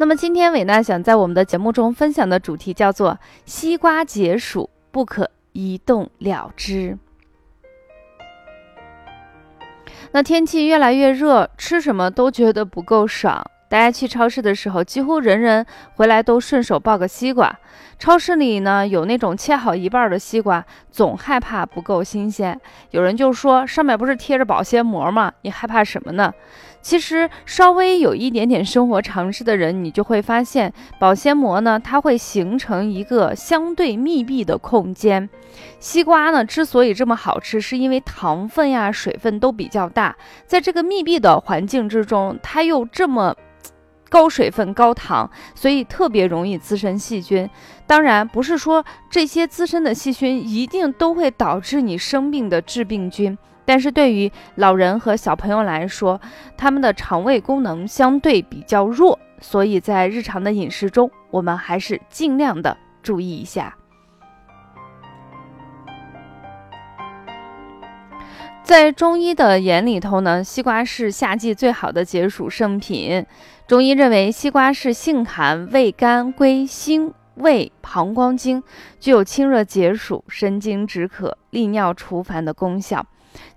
那么，今天伟娜想在我们的节目中分享的主题叫做“西瓜解暑，不可一动了之”。那天气越来越热，吃什么都觉得不够爽。大家去超市的时候，几乎人人回来都顺手抱个西瓜。超市里呢，有那种切好一半的西瓜，总害怕不够新鲜。有人就说，上面不是贴着保鲜膜吗？你害怕什么呢？其实稍微有一点点生活常识的人，你就会发现，保鲜膜呢，它会形成一个相对密闭的空间。西瓜呢，之所以这么好吃，是因为糖分呀、水分都比较大，在这个密闭的环境之中，它又这么。高水分、高糖，所以特别容易滋生细菌。当然，不是说这些滋生的细菌一定都会导致你生病的致病菌。但是对于老人和小朋友来说，他们的肠胃功能相对比较弱，所以在日常的饮食中，我们还是尽量的注意一下。在中医的眼里头呢，西瓜是夏季最好的解暑圣品。中医认为，西瓜是性寒、味甘，归心、胃、膀胱经，具有清热解暑、生津止渴、利尿除烦的功效。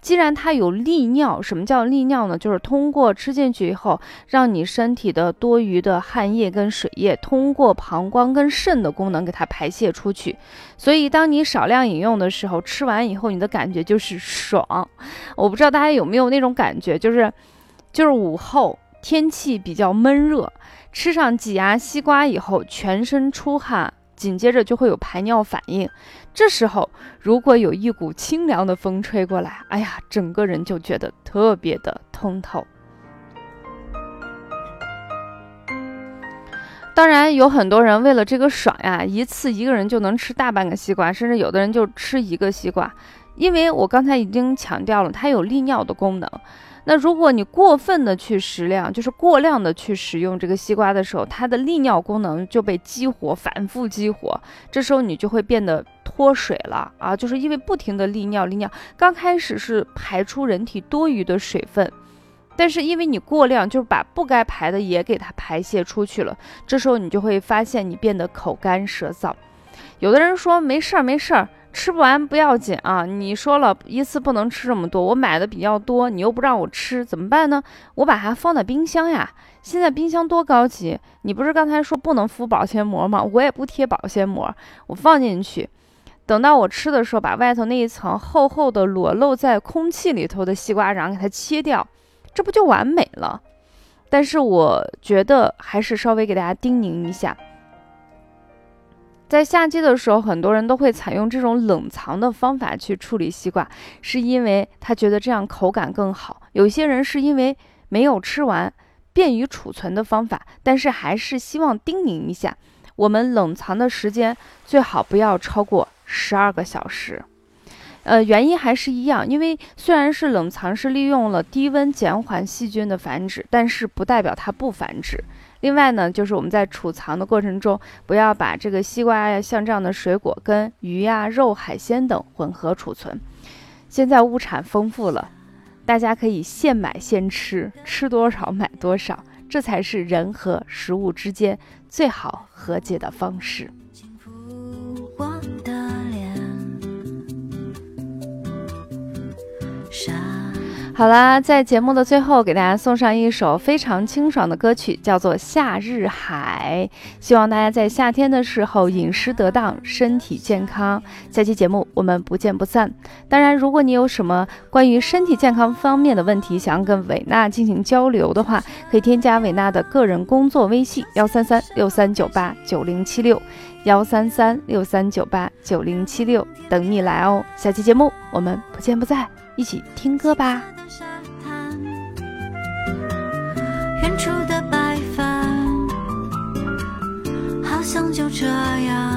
既然它有利尿，什么叫利尿呢？就是通过吃进去以后，让你身体的多余的汗液跟水液，通过膀胱跟肾的功能给它排泄出去。所以，当你少量饮用的时候，吃完以后你的感觉就是爽。我不知道大家有没有那种感觉，就是就是午后天气比较闷热，吃上几牙西瓜以后，全身出汗。紧接着就会有排尿反应，这时候如果有一股清凉的风吹过来，哎呀，整个人就觉得特别的通透。当然，有很多人为了这个爽呀，一次一个人就能吃大半个西瓜，甚至有的人就吃一个西瓜，因为我刚才已经强调了，它有利尿的功能。那如果你过分的去食量，就是过量的去使用这个西瓜的时候，它的利尿功能就被激活，反复激活，这时候你就会变得脱水了啊！就是因为不停的利尿，利尿刚开始是排出人体多余的水分，但是因为你过量，就是把不该排的也给它排泄出去了，这时候你就会发现你变得口干舌燥。有的人说没事儿，没事儿。吃不完不要紧啊！你说了一次不能吃这么多，我买的比较多，你又不让我吃，怎么办呢？我把它放在冰箱呀。现在冰箱多高级！你不是刚才说不能敷保鲜膜吗？我也不贴保鲜膜，我放进去，等到我吃的时候，把外头那一层厚厚的裸露在空气里头的西瓜瓤给它切掉，这不就完美了？但是我觉得还是稍微给大家叮咛一下。在夏季的时候，很多人都会采用这种冷藏的方法去处理西瓜，是因为他觉得这样口感更好。有些人是因为没有吃完，便于储存的方法，但是还是希望叮咛一下，我们冷藏的时间最好不要超过十二个小时。呃，原因还是一样，因为虽然是冷藏是利用了低温减缓细菌的繁殖，但是不代表它不繁殖。另外呢，就是我们在储藏的过程中，不要把这个西瓜呀，像这样的水果跟鱼呀、肉、海鲜等混合储存。现在物产丰富了，大家可以现买现吃，吃多少买多少，这才是人和食物之间最好和解的方式。好啦，在节目的最后，给大家送上一首非常清爽的歌曲，叫做《夏日海》。希望大家在夏天的时候饮食得当，身体健康。下期节目我们不见不散。当然，如果你有什么关于身体健康方面的问题，想要跟伟娜进行交流的话，可以添加伟娜的个人工作微信：幺三三六三九八九零七六，幺三三六三九八九零七六，等你来哦。下期节目我们不见不散，一起听歌吧。远处的白帆，好像就这样，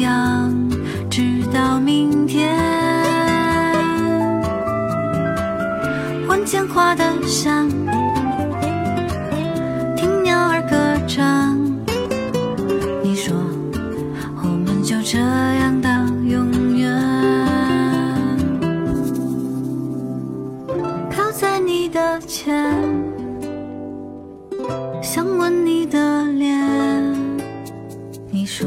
样，直到明天。闻见花的香，听鸟儿歌唱。你说，我们就这样到永远。靠在你的肩，想吻你的脸。你说。